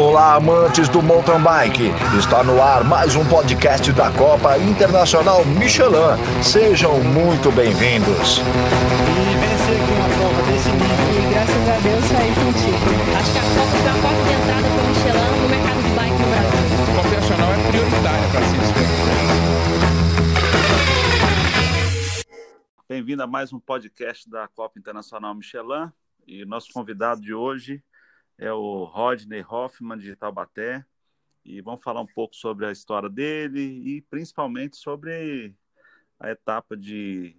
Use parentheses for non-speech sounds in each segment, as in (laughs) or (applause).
Olá, amantes do mountain bike. Está no ar mais um podcast da Copa Internacional Michelin. Sejam muito bem-vindos. Bem-vindo a mais um podcast da Copa Internacional Michelin. E nosso convidado de hoje é o Rodney Hoffman, de Taubaté, e vamos falar um pouco sobre a história dele e principalmente sobre a etapa de,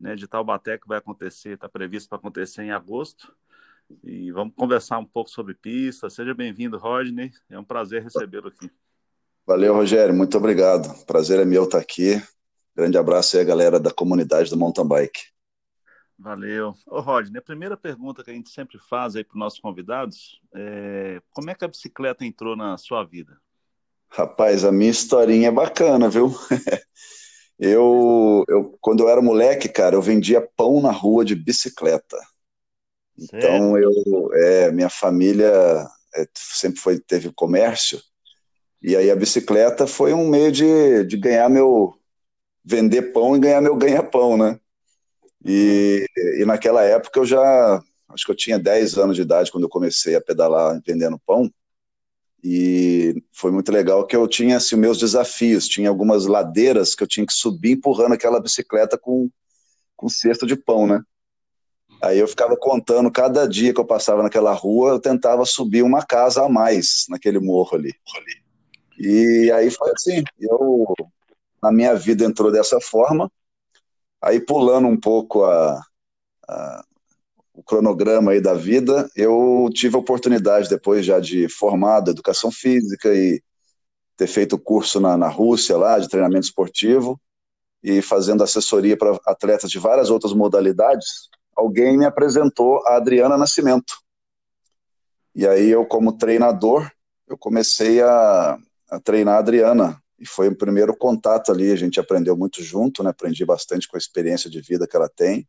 né, de Taubaté que vai acontecer, está previsto para acontecer em agosto. E vamos conversar um pouco sobre pista. Seja bem-vindo, Rodney. É um prazer recebê-lo aqui. Valeu, Rogério. Muito obrigado. Prazer é meu estar aqui. Grande abraço aí, galera da comunidade do mountain bike. Valeu. Ô, Rodney, a primeira pergunta que a gente sempre faz aí para os nossos convidados é como é que a bicicleta entrou na sua vida? Rapaz, a minha historinha é bacana, viu? (laughs) eu, eu, quando eu era moleque, cara, eu vendia pão na rua de bicicleta. Então, eu, é, minha família é, sempre foi, teve comércio, e aí a bicicleta foi um meio de, de ganhar meu, vender pão e ganhar meu ganha-pão, né? E, e naquela época eu já, acho que eu tinha 10 anos de idade quando eu comecei a pedalar vendendo pão. E foi muito legal que eu tinha assim, meus desafios. Tinha algumas ladeiras que eu tinha que subir empurrando aquela bicicleta com, com cesto de pão, né? Aí eu ficava contando, cada dia que eu passava naquela rua, eu tentava subir uma casa a mais naquele morro ali. E aí foi assim, eu, na minha vida entrou dessa forma, Aí, pulando um pouco a, a, o cronograma aí da vida, eu tive a oportunidade, depois já de formado, educação física e ter feito curso na, na Rússia lá, de treinamento esportivo, e fazendo assessoria para atletas de várias outras modalidades, alguém me apresentou a Adriana Nascimento. E aí eu, como treinador, eu comecei a, a treinar a Adriana e foi o primeiro contato ali, a gente aprendeu muito junto, né? Aprendi bastante com a experiência de vida que ela tem.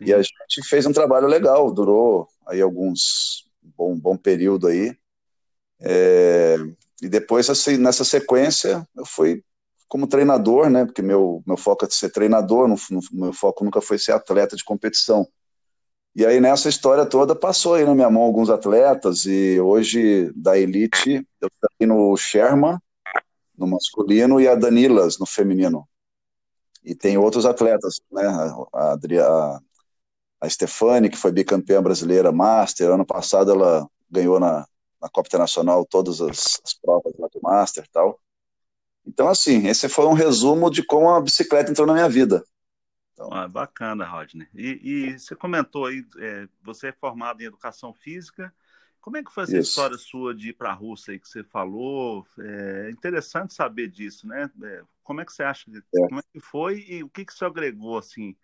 E a gente fez um trabalho legal, durou aí alguns bom bom período aí. É, e depois assim, nessa sequência eu fui como treinador, né? Porque meu meu foco é ser treinador, no, no, meu foco nunca foi ser atleta de competição. E aí nessa história toda passou aí na minha mão alguns atletas e hoje da elite eu treino o Sherman, no masculino e a Danilas no feminino. E tem outros atletas, né? A, a, a Stefani, que foi bicampeã brasileira Master, ano passado ela ganhou na, na Copa Internacional todas as, as provas lá do Master e tal. Então, assim, esse foi um resumo de como a bicicleta entrou na minha vida. Então... Ah, bacana, Rodney. E, e você comentou aí, é, você é formado em educação física, como é que foi essa Isso. história sua de ir para a Rússia aí que você falou? É interessante saber disso, né? É, como é que você acha? É. Como é que foi e o que que você agregou assim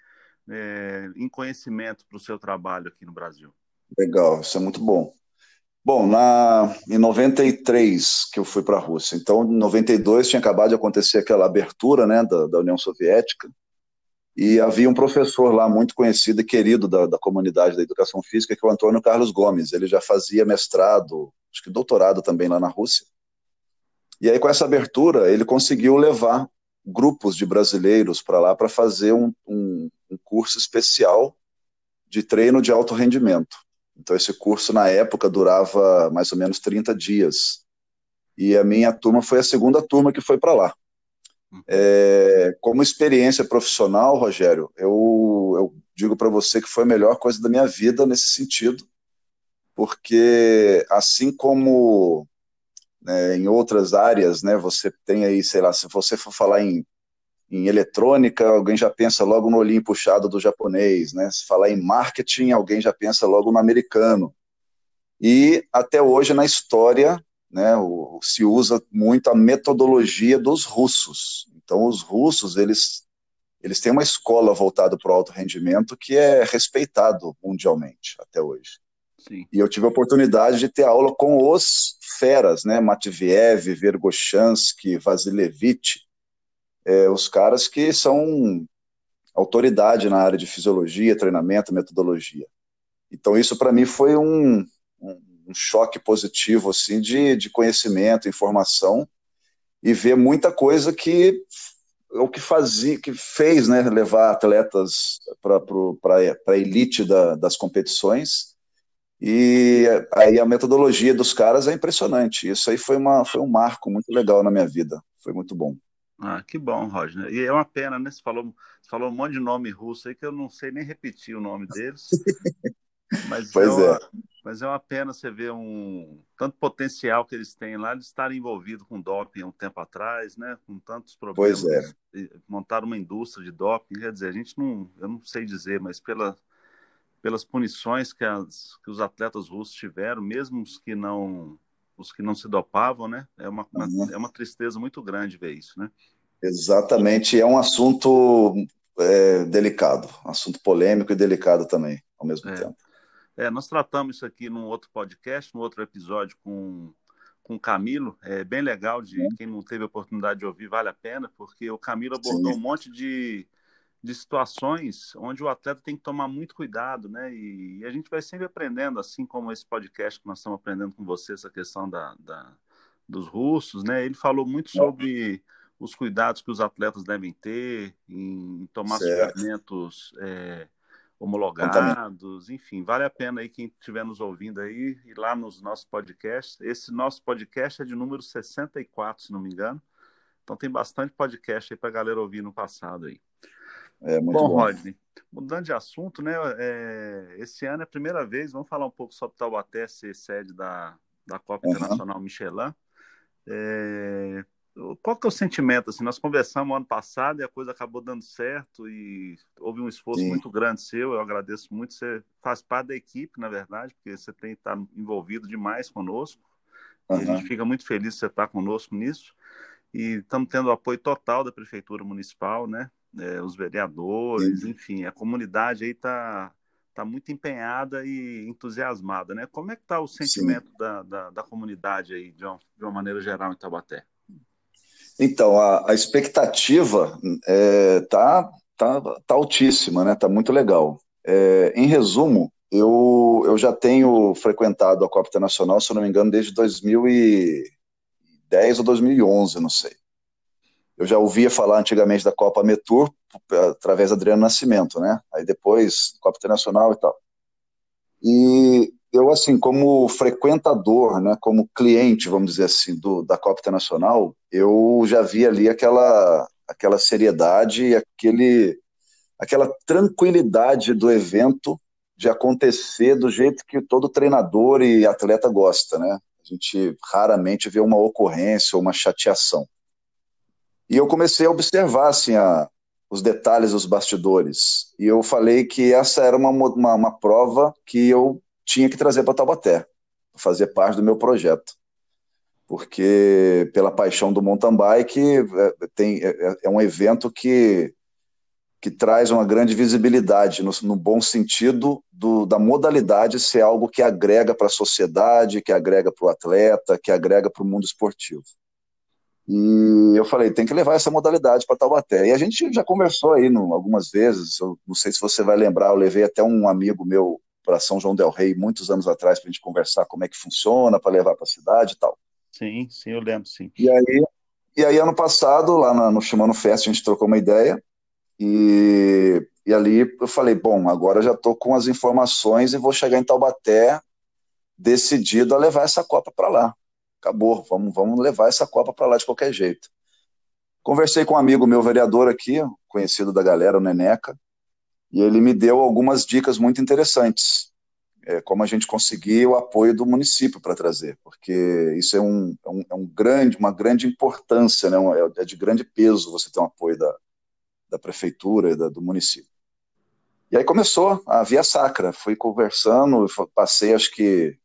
é, em conhecimento para o seu trabalho aqui no Brasil? Legal, isso é muito bom. Bom, na, em 93 que eu fui para a Rússia, então em 92 tinha acabado de acontecer aquela abertura né, da, da União Soviética, e havia um professor lá muito conhecido e querido da, da, comunidade da educação física, que é o Antônio Carlos Gomes. Ele já fazia mestrado, acho que doutorado também lá na Rússia. E aí, com essa abertura, ele conseguiu levar grupos de brasileiros para lá para fazer um, um, um curso especial de treino de alto rendimento. Então, esse curso, na época, durava mais ou menos 30 dias. E a minha turma foi a segunda turma que foi para lá. É, como experiência profissional, Rogério, eu, eu digo para você que foi a melhor coisa da minha vida nesse sentido, porque assim como né, em outras áreas, né, você tem aí, sei lá, se você for falar em, em eletrônica, alguém já pensa logo no olhinho puxado do japonês, né? Se falar em marketing, alguém já pensa logo no americano. E até hoje na história né, o, se usa muito a metodologia dos russos. Então, os russos, eles, eles têm uma escola voltada para o alto rendimento que é respeitado mundialmente até hoje. Sim. E eu tive a oportunidade de ter aula com os feras, né, Matviev, Vergoshansky, Vasilevich, é, os caras que são autoridade na área de fisiologia, treinamento, metodologia. Então, isso para mim foi um, um um choque positivo assim de, de conhecimento, informação e ver muita coisa que o que fazia, que fez, né, levar atletas para a elite da, das competições. E aí a metodologia dos caras é impressionante. Isso aí foi, uma, foi um marco muito legal na minha vida. Foi muito bom. Ah, que bom, Roger. E é uma pena, né? Você falou, você falou um monte de nome russo aí que eu não sei nem repetir o nome deles. (laughs) Mas pois é, uma, é. Mas é uma pena você ver um tanto potencial que eles têm lá de estarem envolvidos com doping há um tempo atrás, né? Com tantos problemas. Pois é. Montaram uma indústria de doping. Quer dizer, a gente não, eu não sei dizer, mas pela, pelas punições que, as, que os atletas russos tiveram, mesmo os que não os que não se dopavam, né? É uma, uma uhum. é uma tristeza muito grande ver isso, né? Exatamente, é um assunto é, delicado, assunto polêmico e delicado também, ao mesmo é. tempo. É, nós tratamos isso aqui num outro podcast, num outro episódio com, com o Camilo. É bem legal, de quem não teve a oportunidade de ouvir, vale a pena, porque o Camilo abordou Sim. um monte de, de situações onde o atleta tem que tomar muito cuidado, né? E, e, a gente vai sempre aprendendo, assim como esse podcast que nós estamos aprendendo com você, essa questão da, da dos russos, né? Ele falou muito sobre os cuidados que os atletas devem ter em tomar certo. suplementos. É, homologados, enfim, vale a pena aí quem estiver nos ouvindo aí ir lá nos nossos podcasts. Esse nosso podcast é de número 64, se não me engano. Então tem bastante podcast aí para a galera ouvir no passado aí. É, muito bom, bom. Rodney, mudando de assunto, né? É, esse ano é a primeira vez, vamos falar um pouco sobre Taubaté ser sede da, da Copa uhum. Internacional Michelin. É, qual que é o sentimento? Assim, nós conversamos ano passado e a coisa acabou dando certo e houve um esforço Sim. muito grande seu. Eu agradeço muito. Você faz parte da equipe, na verdade, porque você tem estar envolvido demais conosco. Uhum. E a gente fica muito feliz de você estar conosco nisso. E estamos tendo o apoio total da prefeitura municipal, né? É, os vereadores, Sim. enfim, a comunidade aí está tá muito empenhada e entusiasmada, né? Como é que está o sentimento da, da, da, comunidade aí, de uma, de uma maneira geral, em Tabaté? Então, a, a expectativa é, tá, tá, tá altíssima, né? Tá muito legal. É, em resumo, eu, eu já tenho frequentado a Copa Internacional, se eu não me engano, desde 2010 ou 2011, não sei. Eu já ouvia falar antigamente da Copa Metur através do Adriano Nascimento, né? Aí depois Copa Internacional e tal. E eu, assim, como frequentador, né, como cliente, vamos dizer assim, do, da Copa Internacional, eu já vi ali aquela, aquela seriedade aquele, aquela tranquilidade do evento de acontecer do jeito que todo treinador e atleta gosta, né? A gente raramente vê uma ocorrência ou uma chateação. E eu comecei a observar, assim, a, os detalhes dos bastidores. E eu falei que essa era uma, uma, uma prova que eu tinha que trazer para Taubaté, fazer parte do meu projeto. Porque, pela paixão do mountain bike, é, tem, é, é um evento que, que traz uma grande visibilidade, no, no bom sentido do, da modalidade ser algo que agrega para a sociedade, que agrega para o atleta, que agrega para o mundo esportivo. E eu falei, tem que levar essa modalidade para Taubaté. E a gente já conversou aí no, algumas vezes, eu não sei se você vai lembrar, eu levei até um amigo meu para São João del Rei muitos anos atrás para a gente conversar como é que funciona, para levar para a cidade e tal. Sim, sim, eu lembro, sim. E aí, e aí ano passado, lá no Shimano Fest, a gente trocou uma ideia e, e ali eu falei, bom, agora já estou com as informações e vou chegar em Taubaté decidido a levar essa Copa para lá. Acabou, vamos, vamos levar essa Copa para lá de qualquer jeito. Conversei com um amigo meu vereador aqui, conhecido da galera, o Neneca, e ele me deu algumas dicas muito interessantes, é, como a gente conseguir o apoio do município para trazer, porque isso é, um, é, um, é um, grande, uma grande importância, né? é, é de grande peso você ter um apoio da, da prefeitura e da, do município. E aí começou a via sacra, fui conversando, passei acho que,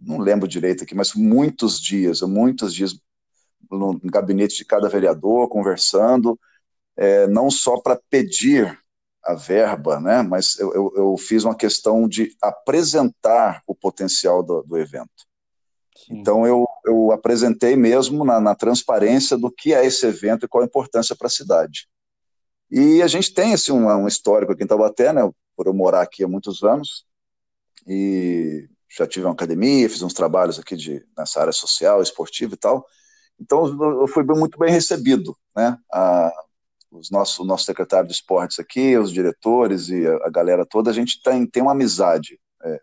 não lembro direito aqui, mas muitos dias, muitos dias no gabinete de cada vereador, conversando, é, não só para pedir a verba, né? mas eu, eu, eu, fiz uma questão de apresentar o potencial do, do evento. Sim. Então eu, eu apresentei mesmo na, na, transparência do que é esse evento e qual a importância para a cidade. E a gente tem assim, um, um histórico aqui em Taubaté, né? por eu morar aqui há muitos anos, e já tive uma academia, fiz uns trabalhos aqui de, nessa área social, esportiva e tal. Então, eu fui muito bem recebido, né? A, os nosso, o nosso secretário de esportes aqui, os diretores e a, a galera toda, a gente tem, tem uma amizade. É,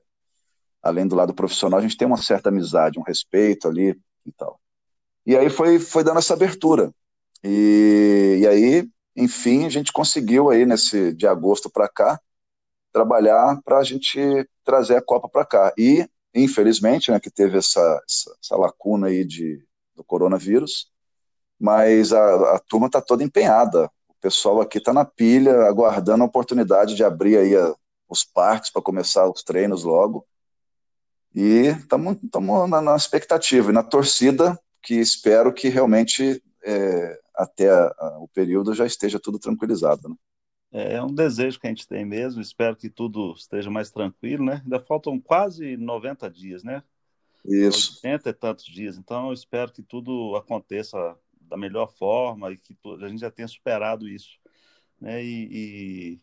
além do lado profissional, a gente tem uma certa amizade, um respeito ali e tal. E aí foi, foi dando essa abertura. E, e aí, enfim, a gente conseguiu aí, nesse de agosto para cá, trabalhar para a gente trazer a Copa para cá. E, infelizmente, né, que teve essa, essa, essa lacuna aí de, do coronavírus, mas a, a turma está toda empenhada. O pessoal aqui está na pilha, aguardando a oportunidade de abrir aí a, os parques para começar os treinos logo. E estamos na, na, expectativa e na torcida, que espero que realmente é, até a, a, o período já esteja tudo tranquilizado. Né? É, é um desejo que a gente tem mesmo, espero que tudo esteja mais tranquilo, né? Ainda faltam quase 90 dias, né? Isso. 80 e tantos dias, então eu espero que tudo aconteça da melhor forma e que a gente já tenha superado isso. Né? E,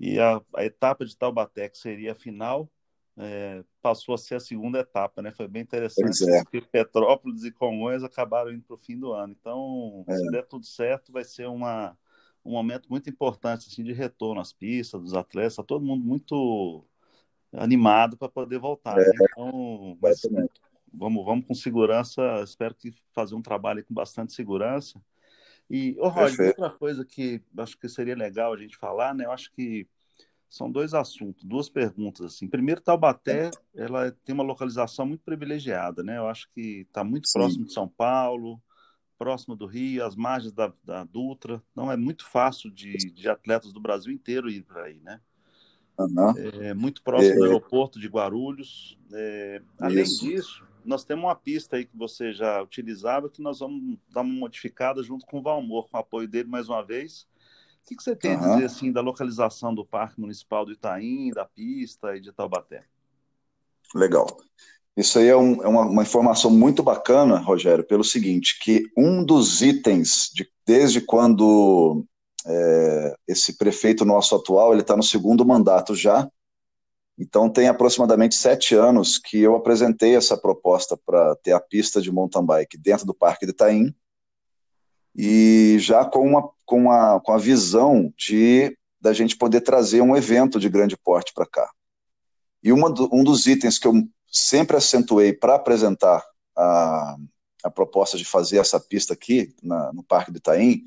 e, e a, a, etapa de Taubaté, que seria a final, é, passou a ser a segunda etapa, né? Foi bem interessante, é. porque Petrópolis e Congonhas acabaram indo para o fim do ano. Então, é. se der tudo certo, vai ser uma, um momento muito importante assim, de retorno às pistas, dos atletas, tá todo mundo muito animado para poder voltar. É. Né? Então, mas, vamos, vamos com segurança, espero que fazer um trabalho com bastante segurança. E, ô, Roger, outra coisa que acho que seria legal a gente falar, né? Eu acho que são dois assuntos, duas perguntas assim. Primeiro, Taubaté, ela tem uma localização muito privilegiada, né? Eu acho que está muito Sim. próximo de São Paulo, próximo do Rio, às margens da, da Dutra. Não é muito fácil de, de atletas do Brasil inteiro ir para aí, né? Uhum. É muito próximo é... do aeroporto de Guarulhos. É... Além Isso. disso, nós temos uma pista aí que você já utilizava que nós vamos dar uma modificada junto com o Valmor, com o apoio dele mais uma vez o que, que você tem uhum. a dizer assim da localização do Parque Municipal do Itaim, da pista e de Taubaté? Legal. Isso aí é, um, é uma, uma, informação muito bacana, Rogério, pelo seguinte, que um dos itens, de, desde quando é, esse prefeito nosso atual, ele está no segundo mandato já, então tem aproximadamente sete anos que eu apresentei essa proposta para ter a pista de mountain bike dentro do Parque de Itaim, e já com, uma, com, a, com a visão de da gente poder trazer um evento de grande porte para cá. E uma do, um dos itens que eu sempre acentuei para apresentar a, a proposta de fazer essa pista aqui na, no Parque do Itaim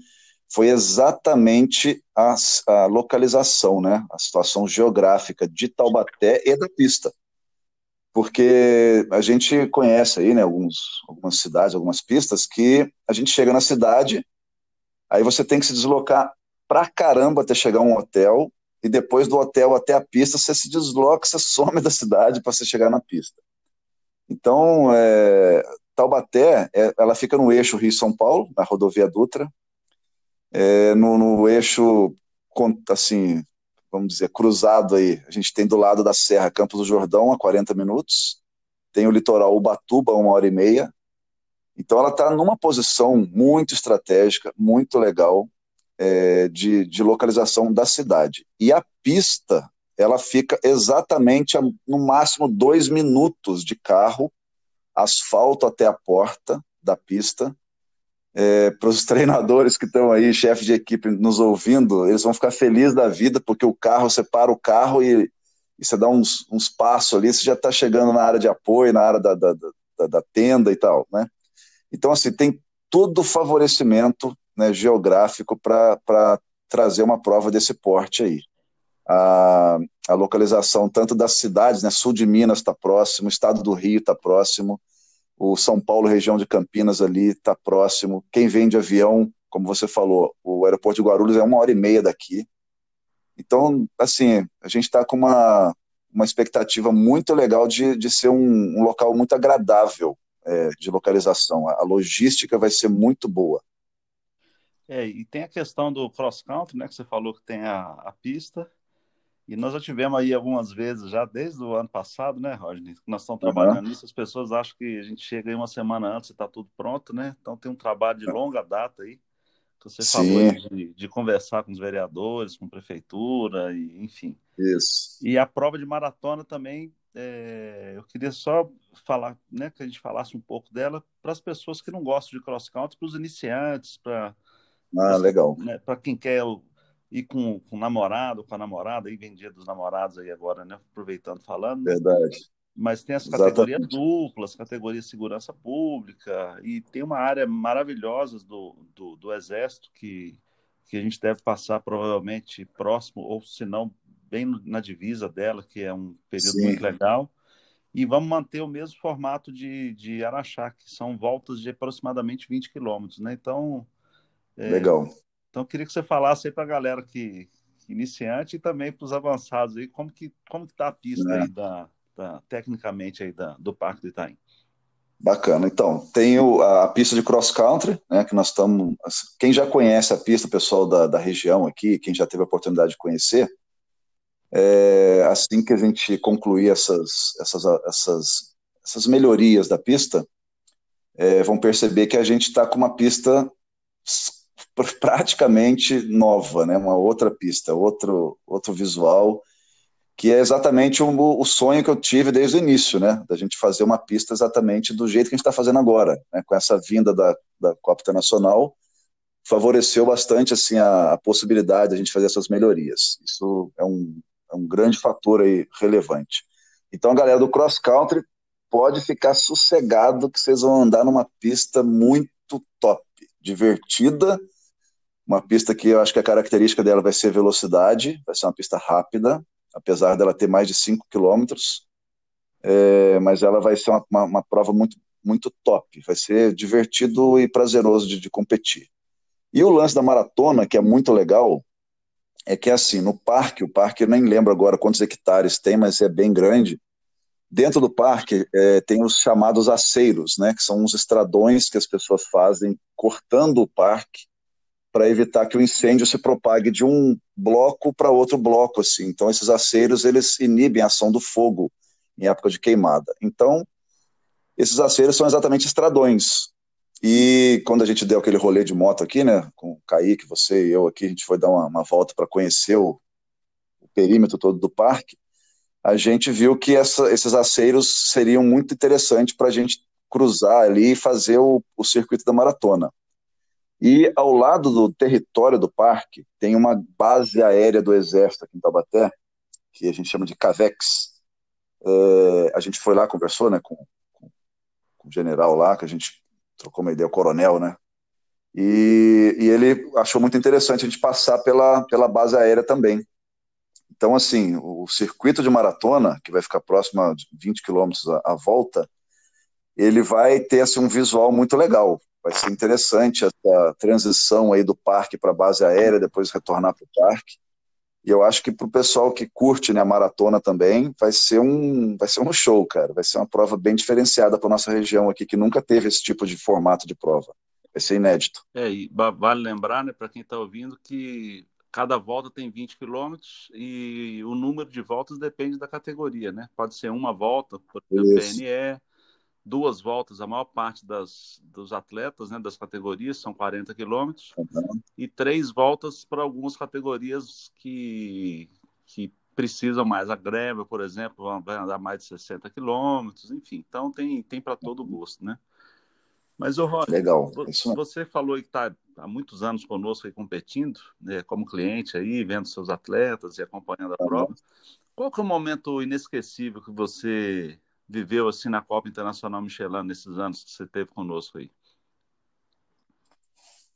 foi exatamente a, a, localização, né, a situação geográfica de Taubaté e da pista porque a gente conhece aí, né, alguns, algumas cidades, algumas pistas, que a gente chega na cidade, aí você tem que se deslocar pra caramba até chegar a um hotel, e depois do hotel até a pista, você se desloca, você some da cidade para você chegar na pista. Então, é, Taubaté, é, ela fica no eixo Rio-São Paulo, na rodovia Dutra, é, no, no eixo, assim, vamos dizer, cruzado aí. A gente tem do lado da Serra Campos do Jordão, a 40 minutos, tem o litoral Ubatuba, uma hora e meia. Então ela está numa posição muito estratégica, muito legal, é, de, de localização da cidade. E a pista, ela fica exatamente a, no máximo dois minutos de carro, asfalto até a porta da pista, é, para os (laughs) treinadores que estão aí, chefe de equipe nos ouvindo, eles vão ficar felizes da vida, porque o carro, você para o carro e, e você dá uns, uns passos ali, você já está chegando na área de apoio, na área da, da, da, da, tenda e tal, né? Então, assim, tem todo o favorecimento né, geográfico para trazer uma prova desse porte aí. A, a localização tanto das cidades, né, sul de Minas está próximo, estado do Rio está próximo, o São Paulo, região de Campinas ali, está próximo. Quem vem de avião, como você falou, o aeroporto de Guarulhos é uma hora e meia daqui. Então, assim, a gente está com uma, uma expectativa muito legal de, de ser um, um local muito agradável é, de localização. A, a logística vai ser muito boa. É, e tem a questão do cross country, né, que você falou que tem a, a pista, e nós já tivemos aí algumas vezes, já desde o ano passado, né, Rodney? Nós estamos trabalhando uhum. nisso, as pessoas acham que a gente chega aí uma semana antes e está tudo pronto, né? Então tem um trabalho de longa data aí, que você Sim. falou de, de, conversar com os vereadores, com a prefeitura, e, enfim. Isso. E a prova de maratona também é, eu queria só falar, né, que a gente falasse um pouco dela para as pessoas que não gostam de cross country, para os iniciantes, para ah, legal. Né, para quem quer ir com, com o namorado, com a namorada, aí vem dia dos namorados aí agora, né, aproveitando falando. Verdade. Mas tem as categorias duplas, categorias de segurança pública, e tem uma área maravilhosa do, do, do Exército que, que a gente deve passar provavelmente próximo, ou se não, bem na divisa dela, que é um período Sim. muito legal. E vamos manter o mesmo formato de, de Araxá, que são voltas de aproximadamente 20 quilômetros, né? Então. É, legal. Então, eu queria que você falasse aí para a galera que, iniciante e também para os avançados aí, como que como que está a pista é. aí da, da, tecnicamente aí da, do Parque do Itaim. Bacana. Então, tem o, a pista de cross country, né, que nós estamos. Quem já conhece a pista, pessoal da, da região aqui, quem já teve a oportunidade de conhecer, é, assim que a gente concluir essas, essas, essas, essas melhorias da pista, é, vão perceber que a gente está com uma pista praticamente nova, né? uma outra pista, outro, outro visual, que é exatamente o, o sonho que eu tive desde o início, né? da gente fazer uma pista exatamente do jeito que a gente está fazendo agora, né? com essa vinda da, da Copa Internacional, favoreceu bastante assim a, a possibilidade de a gente fazer essas melhorias. Isso é um, é um grande fator aí relevante. Então, a galera do cross country pode ficar sossegado que vocês vão andar numa pista muito top, divertida, uma pista que eu acho que a característica dela vai ser velocidade, vai ser uma pista rápida, apesar dela ter mais de 5 quilômetros, é, mas ela vai ser uma, uma, uma, prova muito, muito top, vai ser divertido e prazeroso de, de competir. E o lance da maratona, que é muito legal, é que assim, no parque, o parque eu nem lembro agora quantos hectares tem, mas é bem grande. Dentro do parque é, tem os chamados aceiros, né, que são uns estradões que as pessoas fazem cortando o parque para evitar que o incêndio se propague de um bloco para outro bloco, assim. Então esses aceiros eles inibem a ação do fogo em época de queimada. Então esses aceiros são exatamente estradões. E quando a gente deu aquele rolê de moto aqui, né, com o Kaique, você e eu aqui, a gente foi dar uma, uma volta para conhecer o, o, perímetro todo do parque, a gente viu que essa, esses aceiros seriam muito interessantes para a gente cruzar ali e fazer o, o circuito da maratona. E ao lado do território do parque tem uma base aérea do Exército aqui em Taubaté, que a gente chama de CAVEX. É, a gente foi lá, conversou né, com, com, com o general lá, que a gente trocou uma ideia, o coronel, né? E, e, ele achou muito interessante a gente passar pela, pela base aérea também. Então, assim, o circuito de maratona, que vai ficar próximo a 20 quilômetros à volta, ele vai ter assim, um visual muito legal. Vai ser interessante essa transição aí do parque para a base aérea, depois retornar para o parque. E eu acho que para o pessoal que curte né, a maratona também, vai ser, um, vai ser um show, cara. Vai ser uma prova bem diferenciada para nossa região aqui, que nunca teve esse tipo de formato de prova. Vai ser inédito. É, e vale lembrar, né, para quem está ouvindo, que cada volta tem 20 quilômetros e o número de voltas depende da categoria, né? Pode ser uma volta por PNE, duas voltas, a maior parte das, dos atletas, né, das categorias, são 40 quilômetros, uhum. e três voltas para algumas categorias que, que precisam mais. A greve, por exemplo, vai andar mais de 60 quilômetros, enfim, então tem, tem para todo gosto, né? Mas, ô, Roger, Legal. você falou que está há muitos anos conosco aí competindo, né, como cliente aí, vendo seus atletas e acompanhando a uhum. prova. Qual que é o momento inesquecível que você viveu assim na Copa Internacional Michelin nesses anos que você teve conosco aí?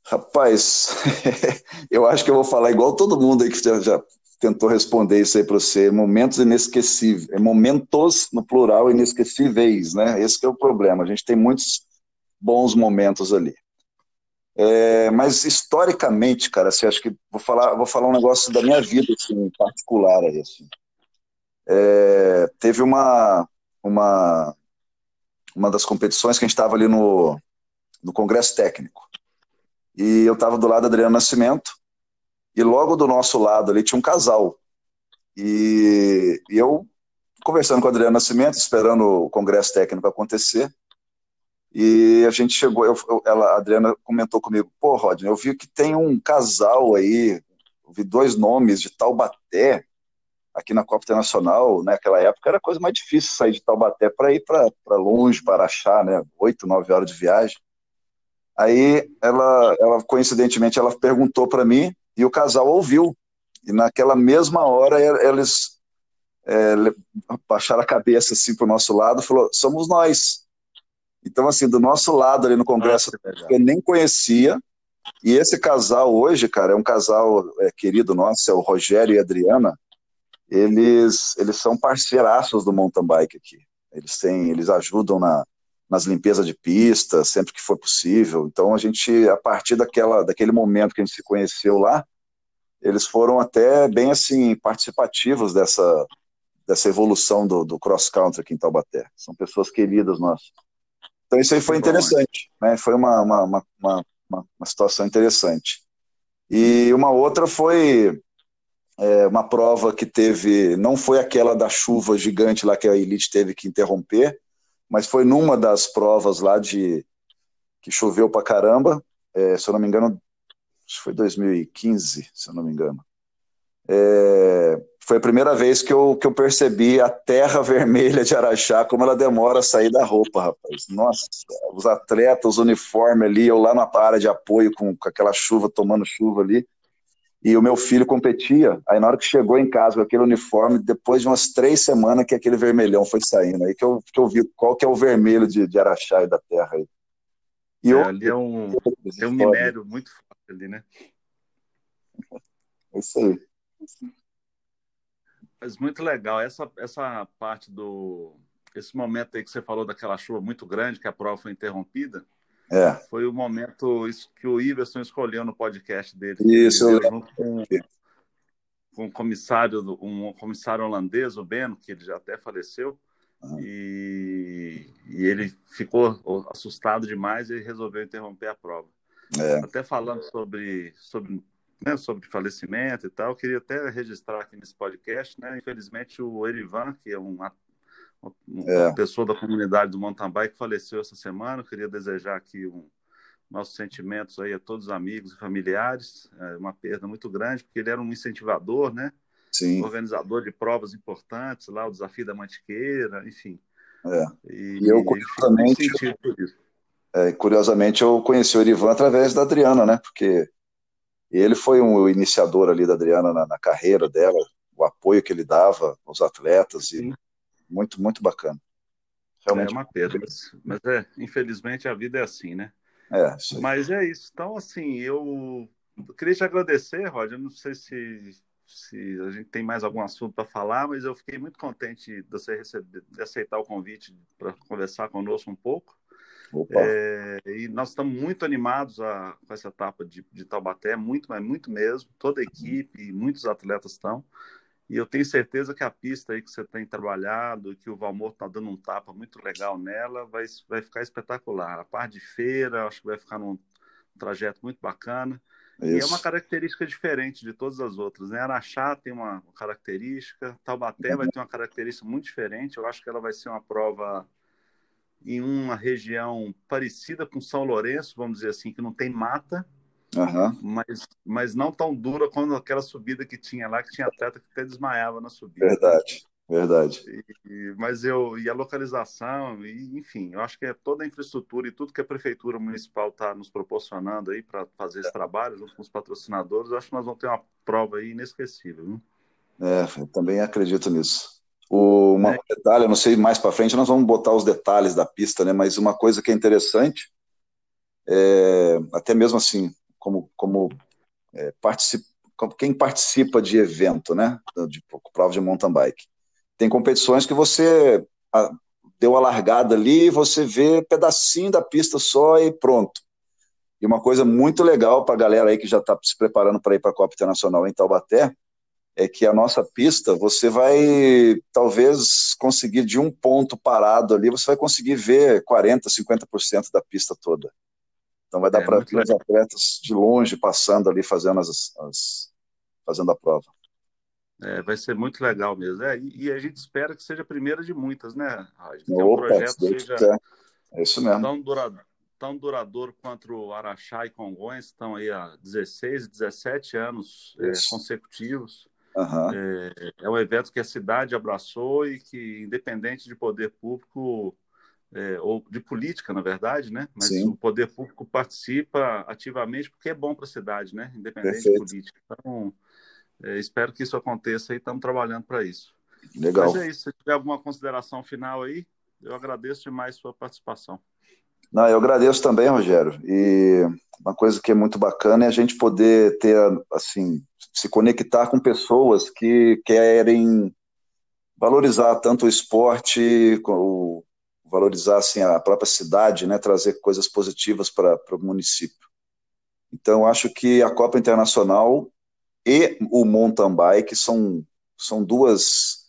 Rapaz, (laughs) eu acho que eu vou falar igual todo mundo aí que já, tentou responder isso aí para você, momentos inesquecíveis, é momentos no plural inesquecíveis, né? Esse é o problema. A gente tem muitos bons momentos ali. É, mas historicamente, cara, assim, acho que vou falar, vou falar um negócio da minha vida assim, em particular aí, assim. É, teve uma uma, uma das competições que a gente estava ali no, no Congresso Técnico. E eu estava do lado do Adriano Nascimento, e logo do nosso lado ali tinha um casal. E, e eu conversando com o Adriano Nascimento, esperando o Congresso Técnico acontecer, e a gente chegou, eu, ela, a Adriana comentou comigo, pô, Rodney, eu vi que tem um casal aí, vi dois nomes de Taubaté, aqui na Copa Internacional, naquela época, era a coisa mais difícil sair de Taubaté para ir para longe, para achar, né? Oito, nove horas de viagem. Aí ela, ela coincidentemente, ela perguntou para mim e o casal ouviu. E naquela mesma hora eles é, baixaram a cabeça assim para o nosso lado, falou: somos nós. Então, assim, do nosso lado ali no Congresso, Nossa, eu nem conhecia. E esse casal hoje, cara, é um casal é, querido nosso, é o Rogério e a Adriana. Eles, eles são parceiraços do mountain bike aqui. Eles têm, eles ajudam na, nas limpezas de pista, sempre que for possível. Então a gente, a partir daquela, daquele momento que a gente se conheceu lá, eles foram até bem assim participativos dessa, dessa evolução do, do cross country aqui em Taubaté. São pessoas queridas nossas. Então isso aí foi interessante, né? Foi uma, uma, uma, uma, uma situação interessante. E uma outra foi é, uma prova que teve, não foi aquela da chuva gigante lá que a Elite teve que interromper, mas foi numa das provas lá de que choveu pra caramba, é, se eu não me engano, acho que foi 2015, se eu não me engano. É, foi a primeira vez que eu, que eu percebi a terra (laughs) vermelha de Araxá, como ela demora a sair da roupa, rapaz. Nossa, os atletas, os uniformes ali, eu lá na área de apoio com, com aquela chuva, tomando chuva ali. E o meu filho competia. Aí na hora que chegou em casa com aquele uniforme, depois de umas três semanas que aquele vermelhão foi saindo, aí que eu, que eu vi qual que é o vermelho de, de Araxá e da terra aí. E é, eu, ali é um, (laughs) tem um minério muito forte ali, né? É isso aí. Mas muito legal. Essa, essa parte do. Esse momento aí que você falou daquela chuva muito grande, que a prova foi interrompida. É. Foi o momento que o Iverson escolheu no podcast dele. Isso, eu junto com, com um comissário, um comissário holandês, o Beno, que ele já até faleceu. Uhum. E, e, ele ficou assustado demais e resolveu interromper a prova. É. Até falando sobre, sobre né, sobre falecimento e tal. queria até registrar aqui nesse podcast, né? Infelizmente o Erivan, que é uma, uma é. pessoa da comunidade do mountain bike, faleceu essa semana. Eu queria desejar aqui um, nossos sentimentos aí a todos os amigos e familiares. É uma perda muito grande, porque ele era um incentivador, né? Sim. Organizador de provas importantes, lá o Desafio da Mantiqueira, enfim. É. E, e eu, curiosamente, é, curiosamente, eu conheci o Erivan através da Adriana, né? Porque ele foi um iniciador ali da Adriana na, na carreira dela, o apoio que ele dava aos atletas, e muito, muito bacana. Realmente. É uma pena, mas, mas é, infelizmente a vida é assim, né? É, mas é isso. Então, assim, eu queria te agradecer, Roger. Não sei se, se a gente tem mais algum assunto para falar, mas eu fiquei muito contente de você receber, de aceitar o convite para conversar conosco um pouco. É, e nós estamos muito animados a, com essa etapa de, de Taubaté, muito, mas muito mesmo. Toda a equipe, muitos atletas estão. E eu tenho certeza que a pista aí que você tem trabalhado, que o Valmor está dando um tapa muito legal nela, vai, vai ficar espetacular. A parte de feira, acho que vai ficar num trajeto muito bacana. Isso. E é uma característica diferente de todas as outras. Né? Araxá tem uma característica, Taubaté uhum. vai ter uma característica muito diferente. Eu acho que ela vai ser uma prova em uma região parecida com São Lourenço, vamos dizer assim, que não tem mata, uhum. mas, mas não tão dura quanto aquela subida que tinha lá, que tinha atleta que até desmaiava na subida. Verdade, verdade. E, mas eu, e a localização, e, enfim, eu acho que é toda a infraestrutura e tudo que a prefeitura municipal está nos proporcionando aí para fazer esse trabalho, junto com os patrocinadores, eu acho que nós vamos ter uma prova aí inesquecível. Viu? É, eu também acredito nisso. O, uma, um detalhe, eu não sei, mais para frente nós vamos botar os detalhes da pista, né? Mas uma coisa que é interessante, é, até mesmo assim, como, como é, participa, quem participa de evento, né? De prova de mountain bike. Tem competições que você a, deu a largada ali, você vê pedacinho da pista só e pronto. E uma coisa muito legal para a galera aí que já está se preparando para ir para a Copa Internacional em Taubaté, é que a nossa pista, você vai talvez conseguir de um ponto parado ali, você vai conseguir ver 40%, 50% da pista toda. Então vai dar é, para ver os atletas de longe passando ali fazendo, as, as, fazendo a prova. É, vai ser muito legal mesmo. É, e, e, a gente espera que seja a primeira de muitas, né, Raj? Que Opa, o projeto seja é isso mesmo. Tão, duradouro, tão duradouro quanto o Araxá e Congonhas, estão aí há 16, 17 anos é, consecutivos. Uhum. É, é, um evento que a cidade abraçou e que, independente de poder público, é, ou de política, na verdade, né? Mas Sim. o poder público participa ativamente porque é bom para a cidade, né? Independente Perfeito. de política. Então, é, espero que isso aconteça e estamos trabalhando para isso. Legal. Mas é isso. Se tiver alguma consideração final aí, eu agradeço demais sua participação. Não, eu agradeço também, Rogério. E uma coisa que é muito bacana é a gente poder ter, assim, se conectar com pessoas que querem valorizar tanto o esporte, o, valorizar assim, a própria cidade, né, trazer coisas positivas para o município. Então, acho que a Copa Internacional e o mountain bike são, são duas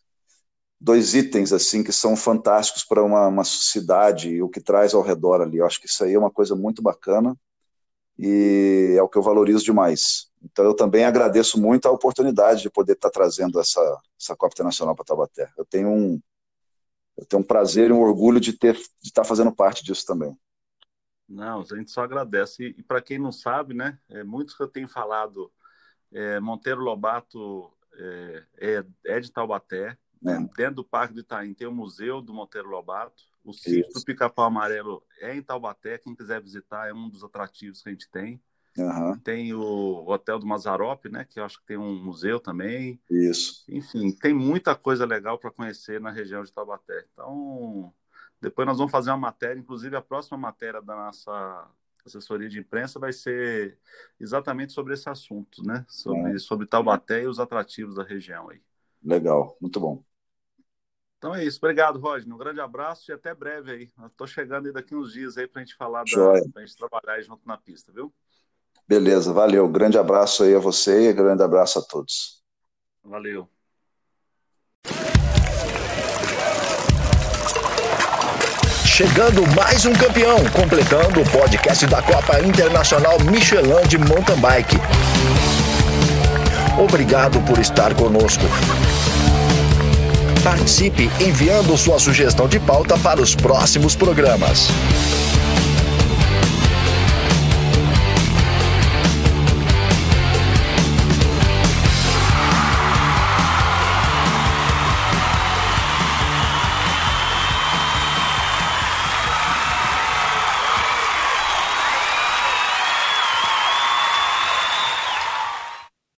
dois itens assim que são fantásticos para uma, uma cidade e o que traz ao redor ali. Eu acho que isso aí é uma coisa muito bacana e é o que eu valorizo demais. Então eu também agradeço muito a oportunidade de poder estar trazendo essa, essa Copa Internacional para Taubaté. Eu tenho um eu tenho um prazer e um orgulho de ter de estar fazendo parte disso também. Não, a gente só agradece. E, e para quem não sabe, né, é, muitos que eu tenho falado, é, Monteiro Lobato é, é, é de Taubaté, né? Dentro do Parque do Itaim tem o Museu do Monteiro Lobato. O sítio do Pica-Pau Amarelo é em Taubaté. Quem quiser visitar é um dos atrativos que a gente tem. Uhum. Tem o Hotel do Mazarop, né? Que eu acho que tem um museu também. Isso. Enfim, tem muita coisa legal para conhecer na região de Taubaté. Então, depois nós vamos fazer uma matéria. Inclusive, a próxima matéria da nossa assessoria de imprensa vai ser exatamente sobre esse assunto, né? Sobre, é. sobre Taubaté e os atrativos da região aí. Legal, muito bom. Então é isso. Obrigado, Rodney. Um grande abraço e até breve aí. Estou chegando aí daqui uns dias aí para a gente falar, para a gente trabalhar junto na pista, viu? Beleza, valeu. Grande abraço aí a você e grande abraço a todos. Valeu. Chegando mais um campeão, completando o podcast da Copa Internacional Michelin de Mountain Bike. Obrigado por estar conosco. Participe enviando sua sugestão de pauta para os próximos programas.